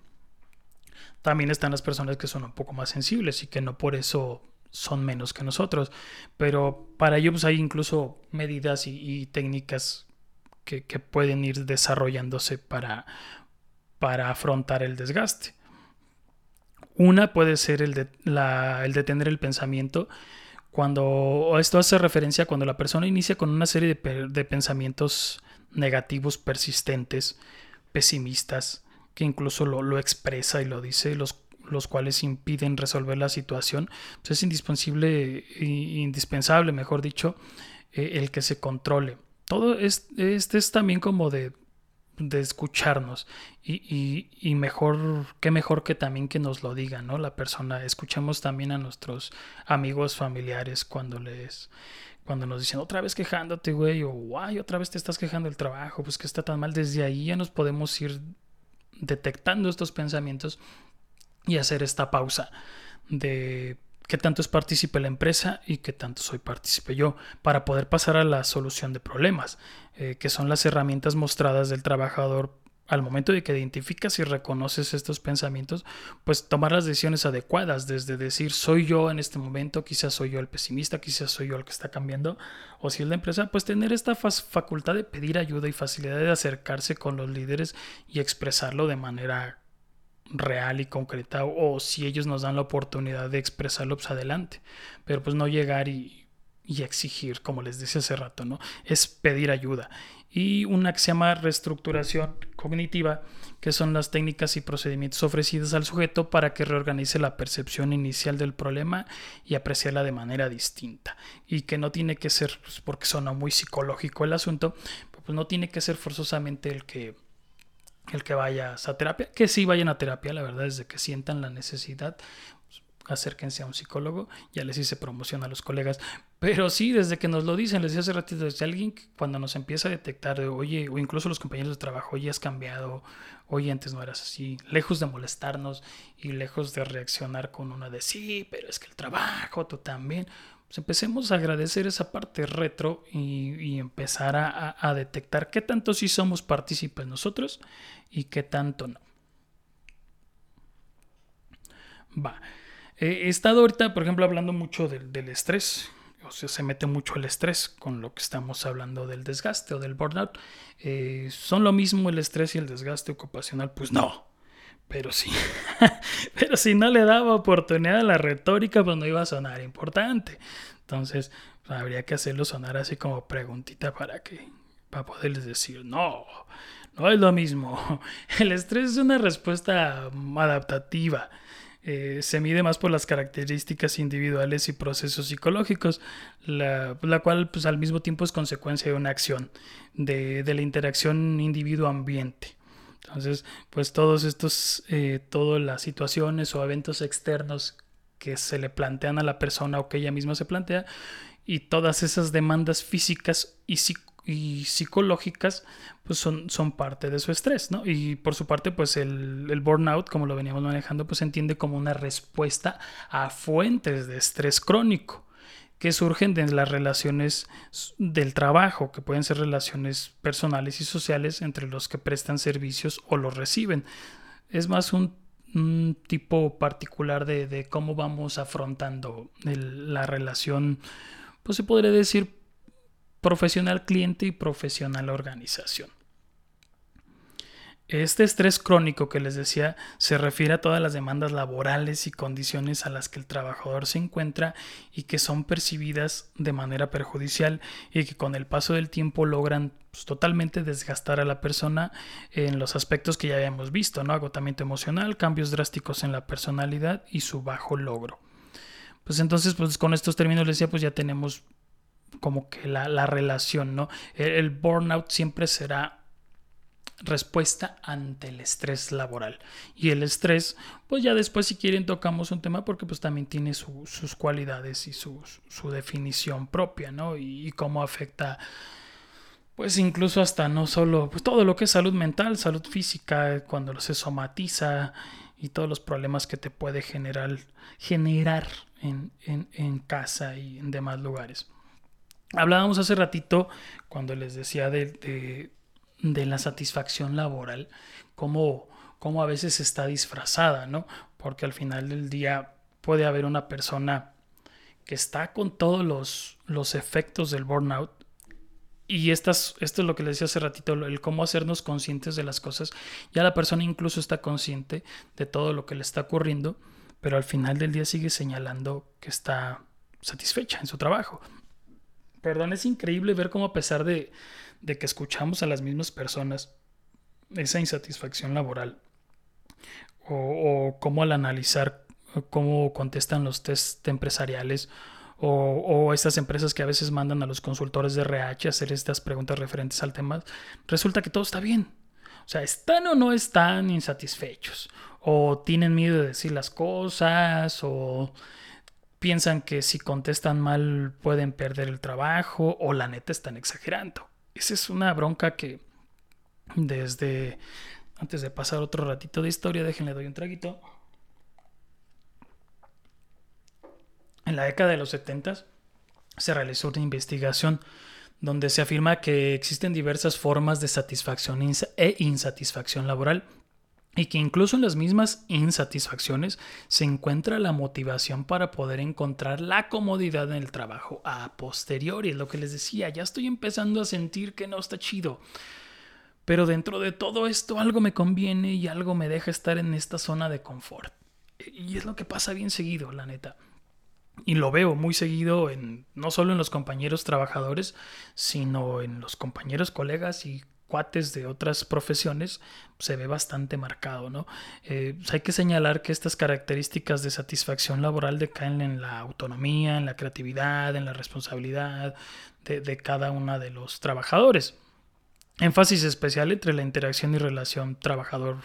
También están las personas que son un poco más sensibles y que no por eso son menos que nosotros, pero para ello pues, hay incluso medidas y, técnicas que, pueden ir desarrollándose para, para afrontar el desgaste. Una puede ser el, de, el detener el pensamiento. Cuando esto hace referencia cuando la persona inicia con una serie de pensamientos negativos persistentes, pesimistas, que incluso lo, lo, expresa y lo dice, los, los cuales impiden resolver la situación, pues es indispensable, indispensable, mejor dicho, eh, el que se controle. Todo es, este es también como de de escucharnos y, y, mejor que mejor que también que nos lo diga no la persona. Escuchemos también a nuestros amigos familiares cuando les cuando nos dicen otra vez quejándote güey o guay otra vez te estás quejando del trabajo pues que está tan mal desde ahí ya nos podemos ir detectando estos pensamientos y hacer esta pausa de qué tanto es partícipe la empresa y qué tanto soy partícipe yo para poder pasar a la solución de problemas, eh, que son las herramientas mostradas del trabajador al momento de que identificas y reconoces estos pensamientos, pues tomar las decisiones adecuadas, desde decir soy yo en este momento, quizás soy yo el pesimista, quizás soy yo el que está cambiando, o si es la empresa, pues tener esta facultad de pedir ayuda y facilidad de acercarse con los líderes y expresarlo de manera real y concreta o si ellos nos dan la oportunidad de expresarlo pues adelante pero pues no llegar y y exigir, como les decía hace rato, ¿no? Es pedir ayuda. Y se llama reestructuración cognitiva, que son las técnicas y procedimientos ofrecidos al sujeto para que reorganice la percepción inicial del problema y apreciarla de manera distinta. Y que no tiene que ser, pues, porque suena muy psicológico el asunto, pues no tiene que ser forzosamente el que el que vayas a terapia, que sí vayan a terapia, la verdad, desde que sientan la necesidad, acérquense a un psicólogo, ya les hice promoción a los colegas, pero sí, desde que nos lo dicen, les decía hace ratito, desde alguien cuando nos empieza a detectar, oye, o incluso los compañeros de trabajo, oye, has cambiado, oye, antes no eras así, lejos de molestarnos y lejos de reaccionar con una de sí, pero es que el trabajo, tú también, pues empecemos a agradecer esa parte retro y, empezar a, a detectar qué tanto sí somos partícipes nosotros y qué tanto no. Va. he estado ahorita, por ejemplo, hablando mucho del, estrés. O sea, se mete mucho el estrés con lo que estamos hablando del desgaste o del burnout. Eh, ¿Son lo mismo el estrés y el desgaste ocupacional? Pues no. Pero sí. Pero si no le daba oportunidad a la retórica, pues no iba a sonar importante. Entonces, habría que hacerlo sonar así como preguntita para que, para poderles decir, no, no es lo mismo. El estrés es una respuesta adaptativa. Eh, se mide más por las características individuales y procesos psicológicos, la, cual pues, al mismo tiempo es consecuencia de una acción, de, la interacción individuo-ambiente. Entonces, pues todos estos, eh, todas las situaciones o eventos externos que se le plantean a la persona o que ella misma se plantea, y todas esas demandas físicas y psicológicas y psicológicas pues son, son parte de su estrés, ¿no? Y por su parte pues el, el, burnout, como lo veníamos manejando, pues se entiende como una respuesta a fuentes de estrés crónico que surgen de las relaciones del trabajo, que pueden ser relaciones personales y sociales entre los que prestan servicios o los reciben. Es más un, tipo particular de, de, cómo vamos afrontando la relación, pues se podría decir profesional cliente y profesional organización. Este estrés crónico que les decía se refiere a todas las demandas laborales y condiciones a las que el trabajador se encuentra y que son percibidas de manera perjudicial y que con el paso del tiempo logran pues, totalmente desgastar a la persona en los aspectos que ya habíamos visto, ¿no? Agotamiento emocional, cambios drásticos en la personalidad y su bajo logro. Pues entonces, pues con estos términos les decía, pues ya tenemos como que la, relación, ¿no? El, burnout siempre será respuesta ante el estrés laboral. Y el estrés, pues ya después si quieren tocamos un tema porque pues también tiene sus cualidades y su, definición propia, ¿no? Y, cómo afecta, pues incluso hasta no solo, pues todo lo que es salud mental, salud física, cuando se somatiza y todos los problemas que te puede generar, generar en, en casa y en demás lugares. Hablábamos hace ratito, cuando les decía de, la satisfacción laboral, cómo, cómo, a veces está disfrazada, ¿no? Porque al final del día puede haber una persona que está con todos los, los efectos del burnout. Y estas, esto es lo que les decía hace ratito, el cómo hacernos conscientes de las cosas. Ya la persona incluso está consciente de todo lo que le está ocurriendo, pero al final del día sigue señalando que está satisfecha en su trabajo. Perdón, es increíble ver cómo a pesar de, que escuchamos a las mismas personas, esa insatisfacción laboral, o, cómo al analizar cómo contestan los test empresariales, o, o, estas empresas que a veces mandan a los consultores de RH a hacer estas preguntas referentes al tema, resulta que todo está bien. O sea, están o no están insatisfechos, o tienen miedo de decir las cosas, o piensan que si contestan mal pueden perder el trabajo o la neta están exagerando. Esa es una bronca que desde antes de pasar otro ratito de historia, déjenle doy un traguito. En la década de los 70 se realizó una investigación donde se afirma que existen diversas formas de satisfacción e insatisfacción laboral y que incluso en las mismas insatisfacciones se encuentra la motivación para poder encontrar la comodidad en el trabajo a posteriori. Es lo que les decía, ya estoy empezando a sentir que no está chido. Pero dentro de todo esto algo me conviene y algo me deja estar en esta zona de confort. Y es lo que pasa bien seguido, la neta. y lo veo muy seguido en no solo en los compañeros trabajadores, sino en los compañeros colegas y de otras profesiones se ve bastante marcado, ¿no? Eh, pues hay que señalar que estas características de satisfacción laboral decaen en la autonomía, en la creatividad, en la responsabilidad de, de cada uno de los trabajadores. Énfasis especial entre la interacción y relación trabajador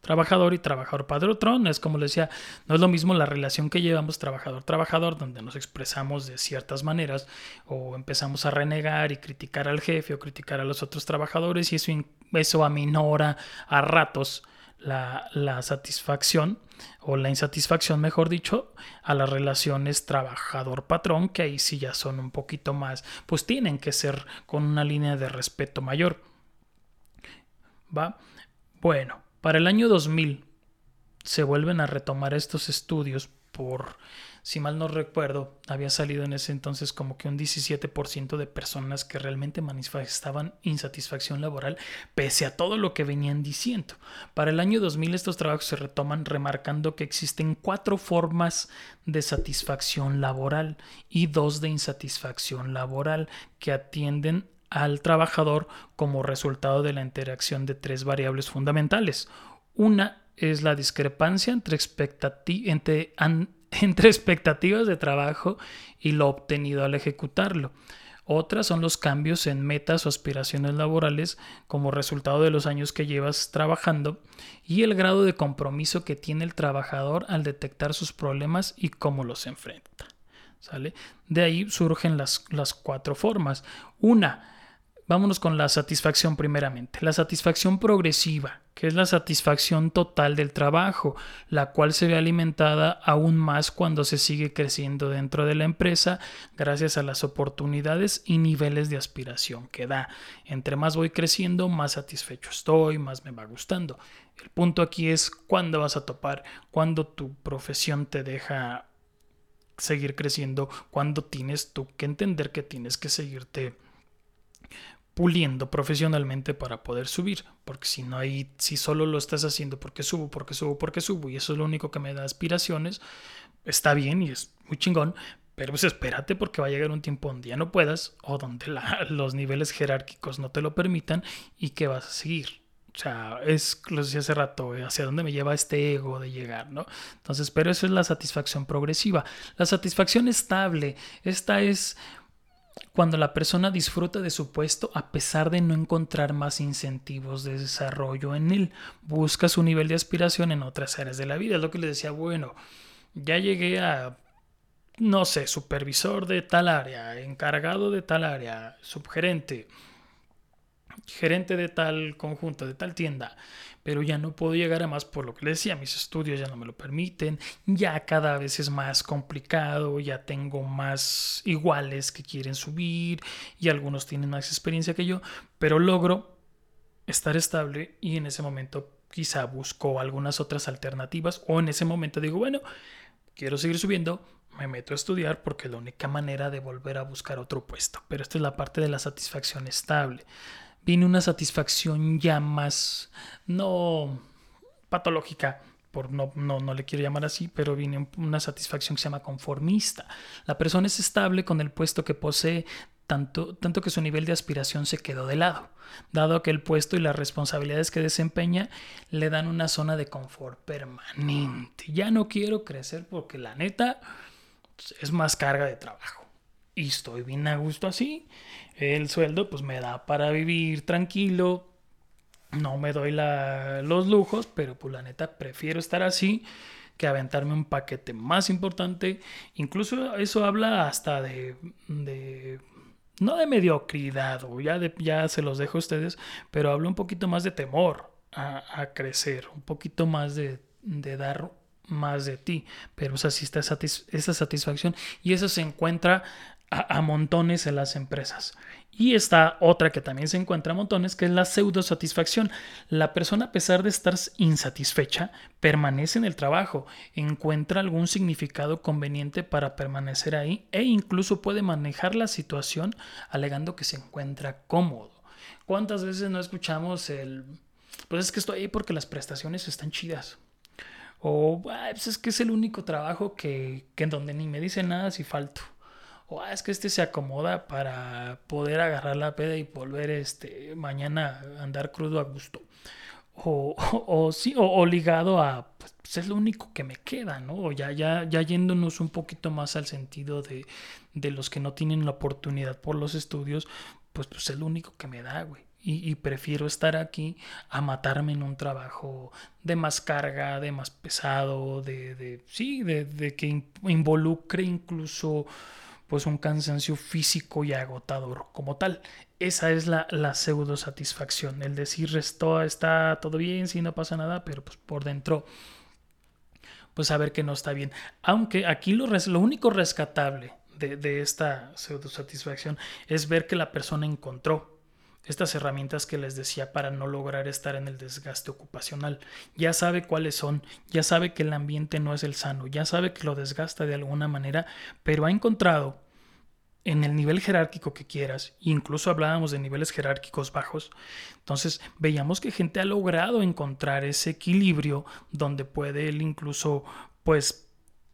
trabajador y trabajador patrón. Es como les decía, no es lo mismo la relación que llevamos trabajador-trabajador, donde nos expresamos de ciertas maneras o empezamos a renegar y criticar al jefe o criticar a los otros trabajadores y eso, eso aminora a ratos la, la satisfacción o la insatisfacción, mejor dicho, a las relaciones trabajador-patrón, que ahí sí ya son un poquito más, pues tienen que ser con una línea de respeto mayor. ¿Va? Bueno, para el año 2000 se vuelven a retomar estos estudios por, si mal no recuerdo, había salido en ese entonces como que un 17% de personas que realmente manifestaban insatisfacción laboral pese a todo lo que venían diciendo. Para el año 2000 estos trabajos se retoman remarcando que existen cuatro formas de satisfacción laboral y dos de insatisfacción laboral que atienden al trabajador como resultado de la interacción de tres variables fundamentales. Una es la discrepancia entre, expectativas de trabajo y lo obtenido al ejecutarlo. Otras son los cambios en metas o aspiraciones laborales como resultado de los años que llevas trabajando y el grado de compromiso que tiene el trabajador al detectar sus problemas y cómo los enfrenta. ¿Sale? De ahí surgen las, las cuatro formas. Una, Vámonos con la satisfacción primeramente. La satisfacción progresiva, que es la satisfacción total del trabajo, la cual se ve alimentada aún más cuando se sigue creciendo dentro de la empresa gracias a las oportunidades y niveles de aspiración que da. Entre más voy creciendo, más satisfecho estoy, más me va gustando. El punto aquí es cuándo vas a topar, cuándo tu profesión te deja seguir creciendo, cuándo tienes tú que entender que tienes que seguirte puliendo profesionalmente para poder subir, porque si no hay, si solo lo estás haciendo porque subo, porque subo, porque subo y eso es lo único que me da aspiraciones, está bien y es muy chingón, pero pues espérate porque va a llegar un tiempo donde ya no puedas o donde los niveles jerárquicos no te lo permitan y que vas a seguir. O sea, es, lo decía hace rato, eh, hacia dónde me lleva este ego de llegar, ¿no? Entonces, pero eso es la satisfacción progresiva. La satisfacción estable, esta es cuando la persona disfruta de su puesto a pesar de no encontrar más incentivos de desarrollo en él, busca su nivel de aspiración en otras áreas de la vida. Es lo que le decía, bueno, ya llegué a, no sé, supervisor de tal área, encargado de tal área, subgerente, gerente de tal conjunto, de tal tienda pero ya no puedo llegar a más por lo que le decía, mis estudios ya no me lo permiten, ya cada vez es más complicado, ya tengo más iguales que quieren subir y algunos tienen más experiencia que yo, pero logro estar estable y en ese momento quizá busco algunas otras alternativas o en ese momento digo, bueno, quiero seguir subiendo, me meto a estudiar porque es la única manera de volver a buscar otro puesto. Pero esta es la parte de la satisfacción estable viene una satisfacción ya más, no patológica, por no, no, no le quiero llamar así, pero viene una satisfacción que se llama conformista. La persona es estable con el puesto que posee, tanto, tanto que su nivel de aspiración se quedó de lado, dado que el puesto y las responsabilidades que desempeña le dan una zona de confort permanente. Ya no quiero crecer porque la neta es más carga de trabajo. Y estoy bien a gusto así. El sueldo pues me da para vivir tranquilo, no me doy los lujos, pero pues la neta prefiero estar así que aventarme un paquete más importante. Incluso eso habla hasta de, no de mediocridad, o ya, ya se los dejo a ustedes, pero habla un poquito más de temor a, crecer, un poquito más de, dar más de ti, pero o sea, sí está esa satisfacción y eso se encuentra a, montones en las empresas. Y está otra que también se encuentra a montones, que es la pseudo satisfacción. La persona, a pesar de estar insatisfecha, permanece en el trabajo, encuentra algún significado conveniente para permanecer ahí e incluso puede manejar la situación alegando que se encuentra cómodo. ¿Cuántas veces no escuchamos el... Pues es que estoy ahí porque las prestaciones están chidas. O pues es que es el único trabajo que, que en donde ni me dicen nada si falto. O es que este se acomoda para poder agarrar la peda y volver este, mañana a andar crudo a gusto. O, o, sí, o, ligado a, pues, pues, es lo único que me queda, ¿no? O ya, ya, ya yéndonos un poquito más al sentido de, de los que no tienen la oportunidad por los estudios, pues, pues es lo único que me da, güey. Y, prefiero estar aquí a matarme en un trabajo de más carga, de más pesado, de, de sí, de, de que involucre incluso pues un cansancio físico y agotador como tal. Esa es la, la pseudo satisfacción, el decir esto está todo bien, si no pasa nada, pero pues por dentro pues saber que no está bien. Aunque aquí lo, lo único rescatable de, de esta pseudo satisfacción es ver que la persona encontró estas herramientas que les decía para no lograr estar en el desgaste ocupacional. Ya sabe cuáles son, ya sabe que el ambiente no es el sano, ya sabe que lo desgasta de alguna manera, pero ha encontrado en el nivel jerárquico que quieras, incluso hablábamos de niveles jerárquicos bajos, entonces veíamos que gente ha logrado encontrar ese equilibrio donde puede él incluso pues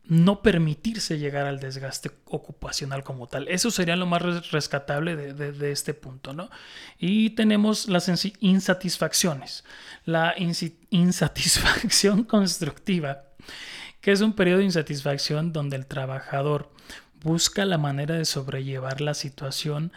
no permitirse llegar al desgaste ocupacional como tal. Eso sería lo más rescatable de, este punto, ¿no? Y tenemos las insatisfacciones. La insatisfacción constructiva, que es un periodo de insatisfacción donde el trabajador busca la manera de sobrellevar la situación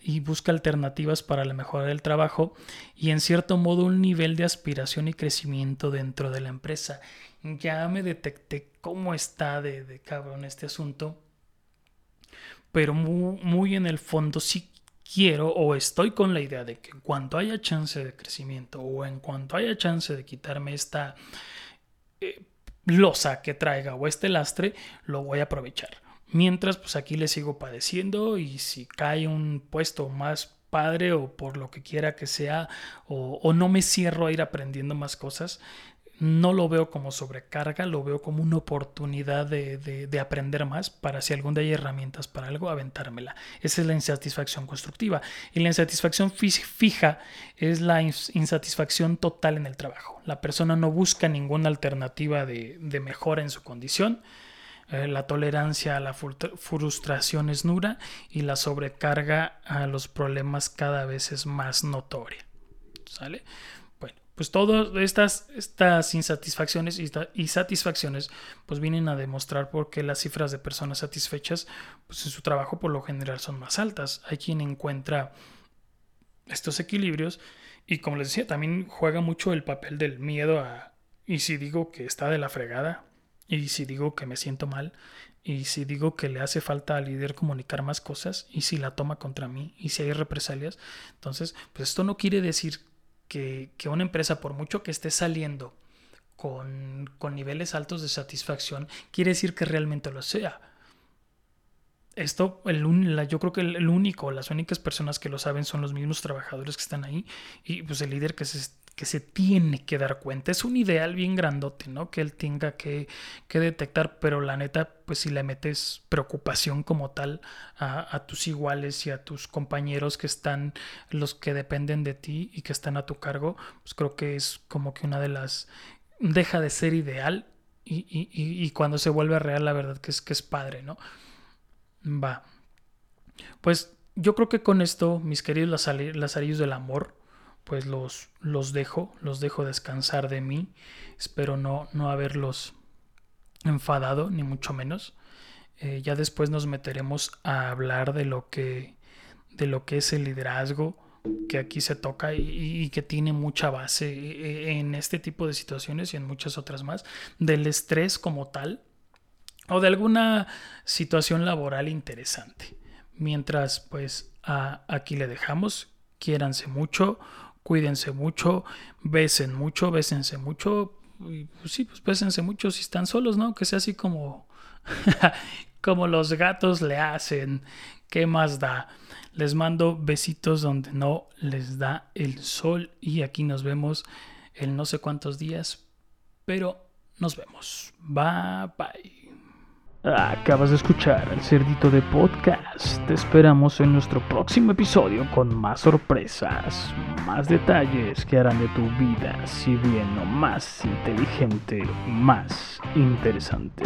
y busca alternativas para la mejora del trabajo y en cierto modo un nivel de aspiración y crecimiento dentro de la empresa. Ya me detecté cómo está de, de cabrón este asunto, pero muy, muy en el fondo sí quiero o estoy con la idea de que en cuanto haya chance de crecimiento o en cuanto haya chance de quitarme esta eh, losa que traiga o este lastre, lo voy a aprovechar. Mientras, pues aquí le sigo padeciendo y si cae un puesto más padre o por lo que quiera que sea, o, no me cierro a ir aprendiendo más cosas, no lo veo como sobrecarga, lo veo como una oportunidad de, de, aprender más para si algún día hay herramientas para algo, aventármela. Esa es la insatisfacción constructiva. Y la insatisfacción fija es la insatisfacción total en el trabajo. La persona no busca ninguna alternativa de, de mejora en su condición eh, la tolerancia a la frustración es nula y la sobrecarga a los problemas cada vez es más notoria. ¿Sale? Pues todas estas, estas insatisfacciones y, satisfacciones pues vienen a demostrar por qué las cifras de personas satisfechas pues en su trabajo por lo general son más altas. Hay quien encuentra estos equilibrios y como les decía, también juega mucho el papel del miedo a... Y si digo que está de la fregada, y si digo que me siento mal, y si digo que le hace falta al líder comunicar más cosas, y si la toma contra mí, y si hay represalias, entonces, pues esto no quiere decir que, una empresa, por mucho que esté saliendo con, con niveles altos de satisfacción, quiere decir que realmente lo sea. Esto, el, yo creo que el, único, las únicas personas que lo saben son los mismos trabajadores que están ahí y pues el líder que se, que se tiene que dar cuenta. Es un ideal bien grandote, ¿no? Que él tenga que, que detectar, pero la neta, pues si le metes preocupación como tal a, a, tus iguales y a tus compañeros que están, los que dependen de ti y que están a tu cargo, pues creo que es como que una de las... deja de ser ideal y, y, y, cuando se vuelve real, la verdad que es que es padre, ¿no? Va. Pues yo creo que con esto, mis queridos lazarillos del amor, pues los, los dejo, los dejo descansar de mí. Espero no, no haberlos enfadado, ni mucho menos. Eh, ya después nos meteremos a hablar de lo que, de lo que es el liderazgo que aquí se toca y, que tiene mucha base eh, en este tipo de situaciones y en muchas otras más, del estrés como tal o de alguna situación laboral interesante. Mientras pues aquí le dejamos, quiéranse mucho, cuídense mucho, besen mucho, bésense mucho. Y pues sí, pues bésense mucho si están solos, ¿no? Que sea así como, como los gatos le hacen. ¿Qué más da? Les mando besitos donde no les da el sol y aquí nos vemos en no sé cuántos días, pero nos vemos. Bye bye. Acabas de escuchar el cerdito de podcast. Te esperamos en nuestro próximo episodio con más sorpresas, más detalles que harán de tu vida, si bien no más inteligente, más interesante.